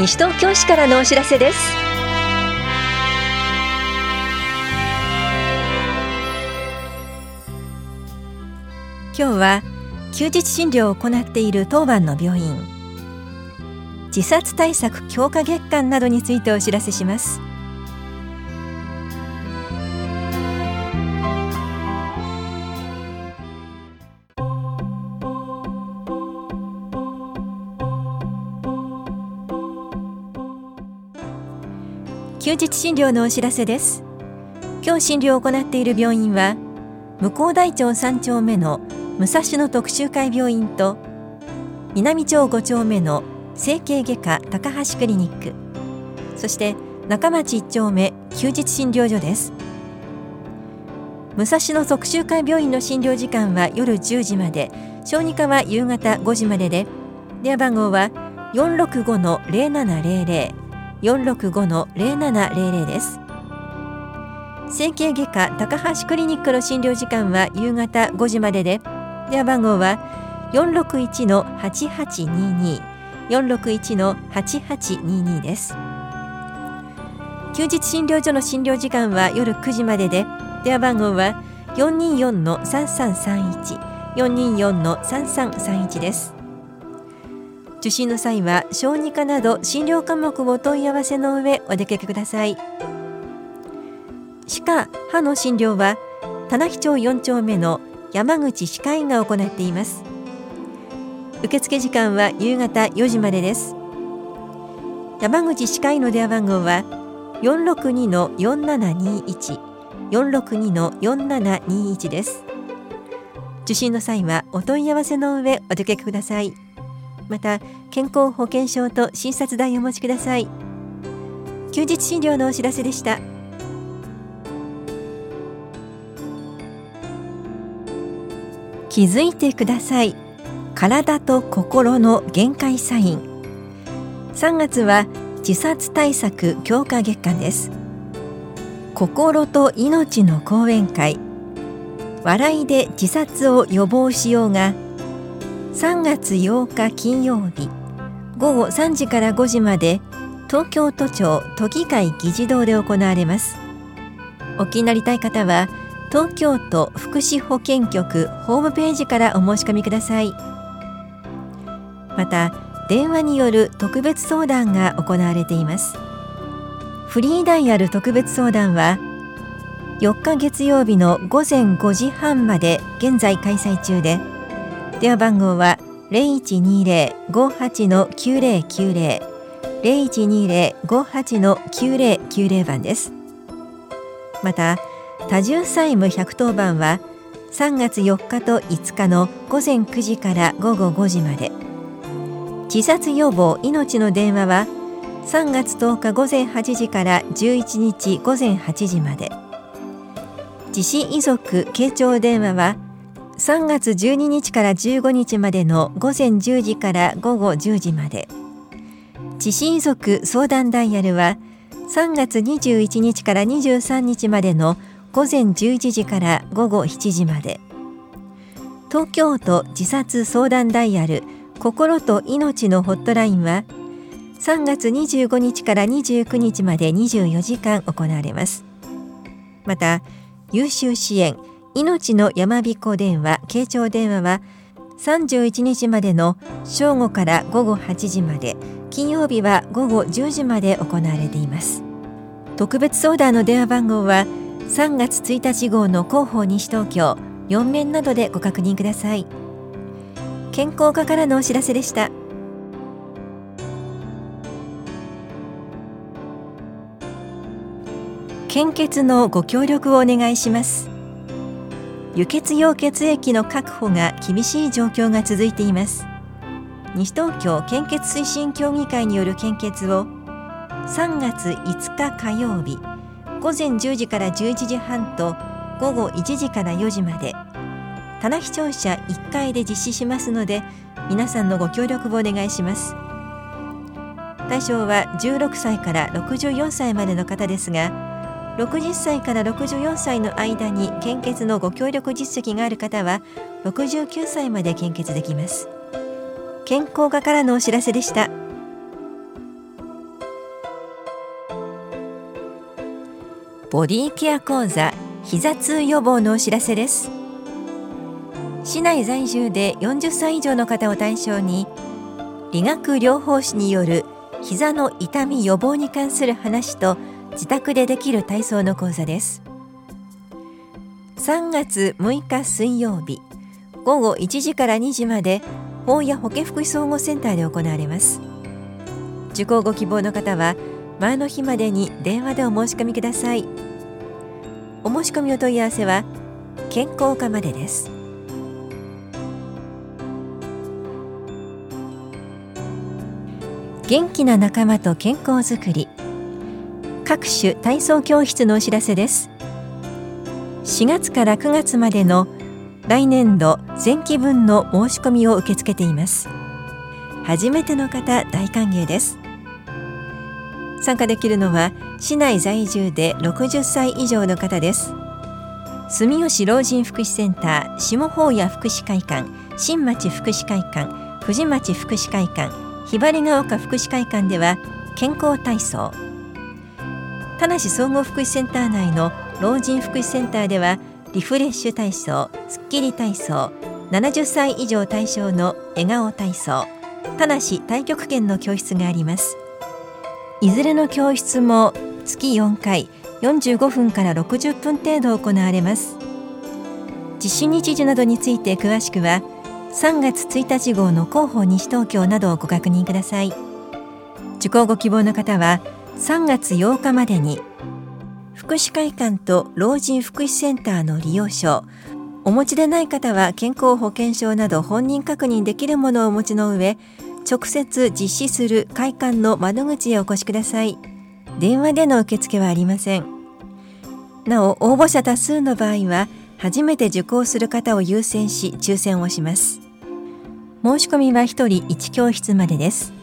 西東京市からのお知らせです。今日は休日診療を行っている当番の病院。自殺対策強化月間などについてお知らせします。休日診療のお知らせです。今日診療を行っている病院は向こう大町3丁目の武蔵野特集会病院と南町5丁目の整形外科高橋クリニックそして中町1丁目休日診療所です。武蔵野特集会病院の診療時間は夜10時まで小児科は夕方5時までで電話番号は465-0700 465-0700です。整形外科高橋クリニックの診療時間は夕方5時までで電話番号は461-8822 461-8822です。休日診療所の診療時間は夜9時までで電話番号は424-3331 424-3331です。受診の際は小児科など診療科目をお問い合わせの上お出かけください。歯科・歯の診療は棚木町4丁目の山口歯科医が行っています。受付時間は夕方4時までです。山口歯科医の電話番号は462-4721 462-4721です。受診の際はお問い合わせの上お出かけください。また健康保険証と診察代をお持ちください。休日診療のお知らせでした。気づいてください。体と心の限界サイン。3月は自殺対策強化月間です。心と命の講演会。笑いで自殺を予防しようが3月8日金曜日午後3時から5時まで東京都庁都議会議事堂で行われます。お気になりたい方は東京都福祉保健局ホームページからお申し込みください。また電話による特別相談が行われています。フリーダイヤル特別相談は4日月曜日の午前5時半まで現在開催中で電話番号は0120-58-9090 0120-58-9090番です。また多重債務110番は3月4日と5日の午前9時から午後5時まで。自殺予防命の電話は3月10日午前8時から11日午前8時まで。地震遺族傾聴電話は3月12日から15日までの午前10時から午後10時まで。地震遺族相談ダイヤルは3月21日から23日までの午前11時から午後7時まで。東京都自殺相談ダイヤル心と命のホットラインは3月25日から29日まで24時間行われます。また優秀支援命の山彦電話慶長電話は31日までの正午から午後8時まで金曜日は午後10時まで行われています。特別相談の電話番号は3月1日号の広報西東京4面などでご確認ください。健康課からのお知らせでした。献血のご協力をお願いします。輸血用血液の確保が厳しい状況が続いています。西東京献血推進協議会による献血を3月5日火曜日午前10時から11時半と午後1時から4時まで棚視聴者1階で実施しますので皆さんのご協力をお願いします。対象は16歳から64歳までの方ですが60歳から64歳の間に献血のご協力実績がある方は69歳まで献血できます。健康課からのお知らせでした。ボディケア講座膝痛予防のお知らせです。市内在住で40歳以上の方を対象に理学療法士による膝の痛み予防に関する話と自宅でできる体操の講座です。3月6日水曜日午後1時から2時まで法や保健福祉総合センターで行われます。受講ご希望の方は前の日までに電話でお申し込みください。お申し込みお問い合わせは健康課までです。元気な仲間と健康づくり。各種体操教室のお知らせです。4月から9月までの来年度前期分の申し込みを受け付けています。初めての方大歓迎です。参加できるのは市内在住で60歳以上の方です。住吉老人福祉センター下法屋福祉会館新町福祉会館藤町福祉会館ひばりが丘福祉会館では健康体操田無総合福祉センター内の老人福祉センターではリフレッシュ体操スッキリ体操70歳以上対象の笑顔体操田無太極拳の教室があります。いずれの教室も月4回45分から60分程度行われます。実施日時などについて詳しくは3月1日号の広報西東京などをご確認ください。受講ご希望の方は3月8日までに福祉会館と老人福祉センターの利用証お持ちでない方は健康保険証など本人確認できるものをお持ちの上直接実施する会館の窓口へお越しください。電話での受付はありません。なお応募者多数の場合は初めて受講する方を優先し抽選をします。申し込みは1人1教室までです。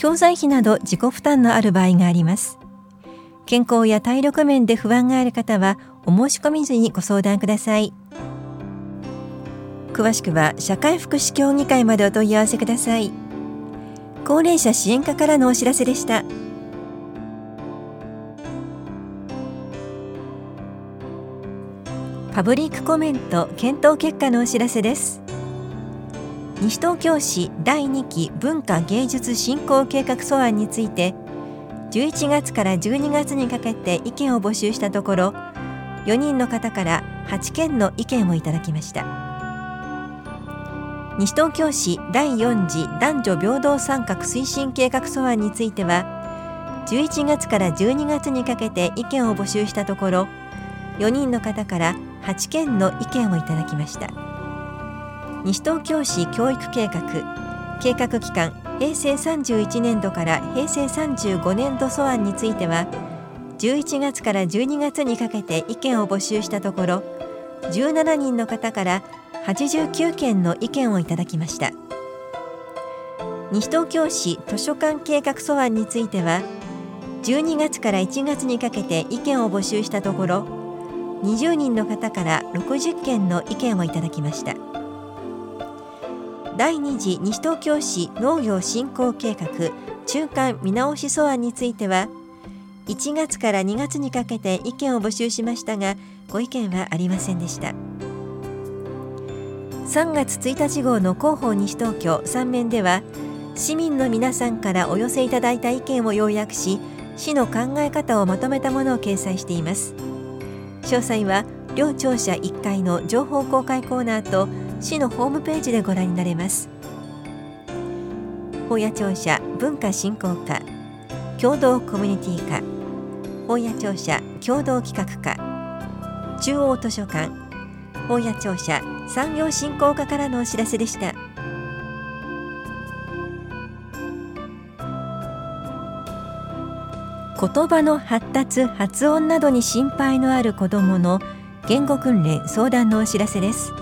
教材費など自己負担のある場合があります。健康や体力面で不安がある方はお申し込み時にご相談ください。詳しくは社会福祉協議会までお問い合わせください。高齢者支援課からのお知らせでした。パブリックコメント検討結果のお知らせです。西東京市第2期文化芸術振興計画素案について11月から12月にかけて意見を募集したところ4人の方から8件の意見をいただきました。西東京市第4次男女平等参画推進計画素案については11月から12月にかけて意見を募集したところ4人の方から8件の意見をいただきました。西東京市教育計画。計画期間平成31年度から平成35年度素案については11月から12月にかけて意見を募集したところ17人の方から89件の意見をいただきました。西東京市図書館計画素案については12月から1月にかけて意見を募集したところ20人の方から60件の意見をいただきました。第2次西東京市農業振興計画中間見直し素案については1月から2月にかけて意見を募集しましたがご意見はありませんでした。3月1日号の広報西東京3面では市民の皆さんからお寄せいただいた意見を要約し市の考え方をまとめたものを掲載しています詳細は両庁舎1階の情報公開コーナーと市のホームページでご覧になれます。本屋庁舎文化振興課共同コミュニティ課本屋庁舎共同企画課中央図書館本屋庁舎産業振興課からのお知らせでした。言葉の発達発音などに心配のある子どもの言語訓練相談のお知らせです。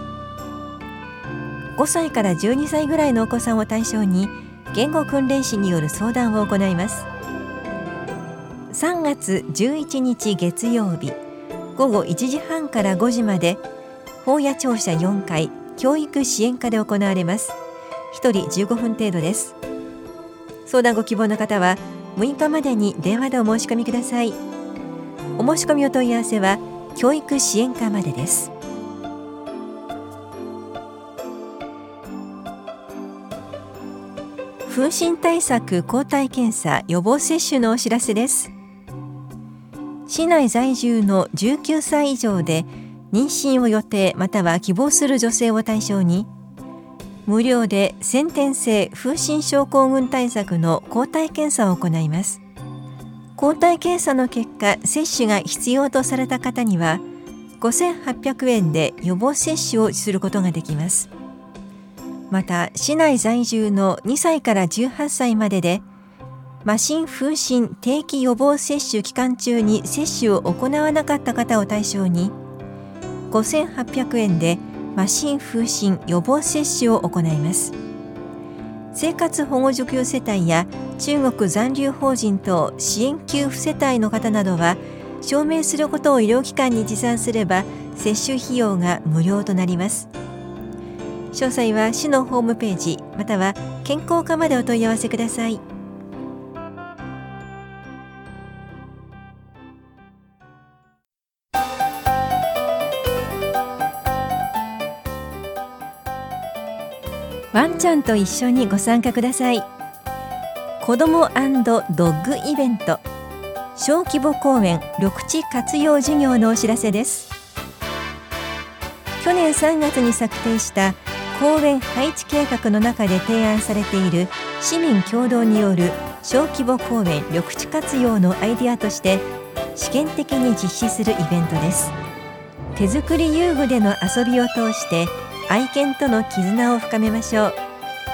5歳から12歳ぐらいのお子さんを対象に言語訓練士による相談を行います。3月11日月曜日午後1時半から5時まで法屋庁舎4階教育支援課で行われます。1人15分程度です。相談ご希望の方は6日までに電話でお申し込みください。お申し込みお問い合わせは教育支援課までです。風疹対策抗体検査予防接種のお知らせです。市内在住の19歳以上で妊娠を予定または希望する女性を対象に無料で先天性風疹症候群対策の抗体検査を行います。抗体検査の結果接種が必要とされた方には5800円で予防接種をすることができます。また市内在住の2歳から18歳までで麻疹風疹定期予防接種期間中に接種を行わなかった方を対象に5800円で麻疹風疹予防接種を行います。生活保護受給世帯や中国残留法人等支援給付世帯の方などは証明することを医療機関に持参すれば接種費用が無料となります。詳細は市のホームページまたは健康課までお問い合わせください。ワンちゃんと一緒にご参加ください。子どもドッグイベント。小規模公園緑地活用事業のお知らせです。去年3月に策定した公園配置計画の中で提案されている市民共同による小規模公園緑地活用のアイデアとして試験的に実施するイベントです。手作り遊具での遊びを通して愛犬との絆を深めましょう。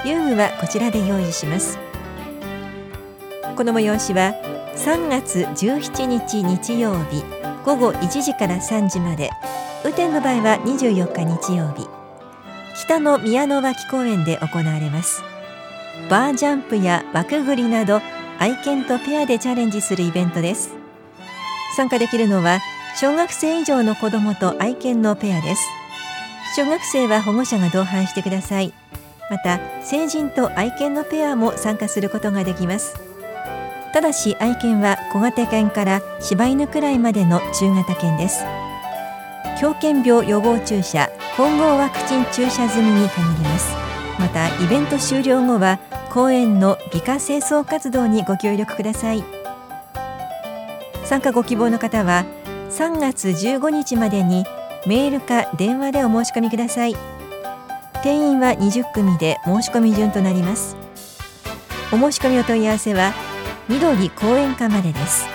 遊具はこちらで用意します。この催しは3月17日日曜日午後1時から3時まで。雨天の場合は24日日曜日。北の宮の脇公園で行われます。バージャンプや枠ぐりなど愛犬とペアでチャレンジするイベントです。参加できるのは小学生以上の子どもと愛犬のペアです。小学生は保護者が同伴してください。また成人と愛犬のペアも参加することができます。ただし愛犬は小型犬から柴犬くらいまでの中型犬です。狂犬病予防注射混合ワクチン注射済みに限ります。またイベント終了後は公園の美化清掃活動にご協力ください。参加ご希望の方は3月15日までにメールか電話でお申し込みください。定員は20組で申し込み順となります。お申し込みお問い合わせは緑公園課までです。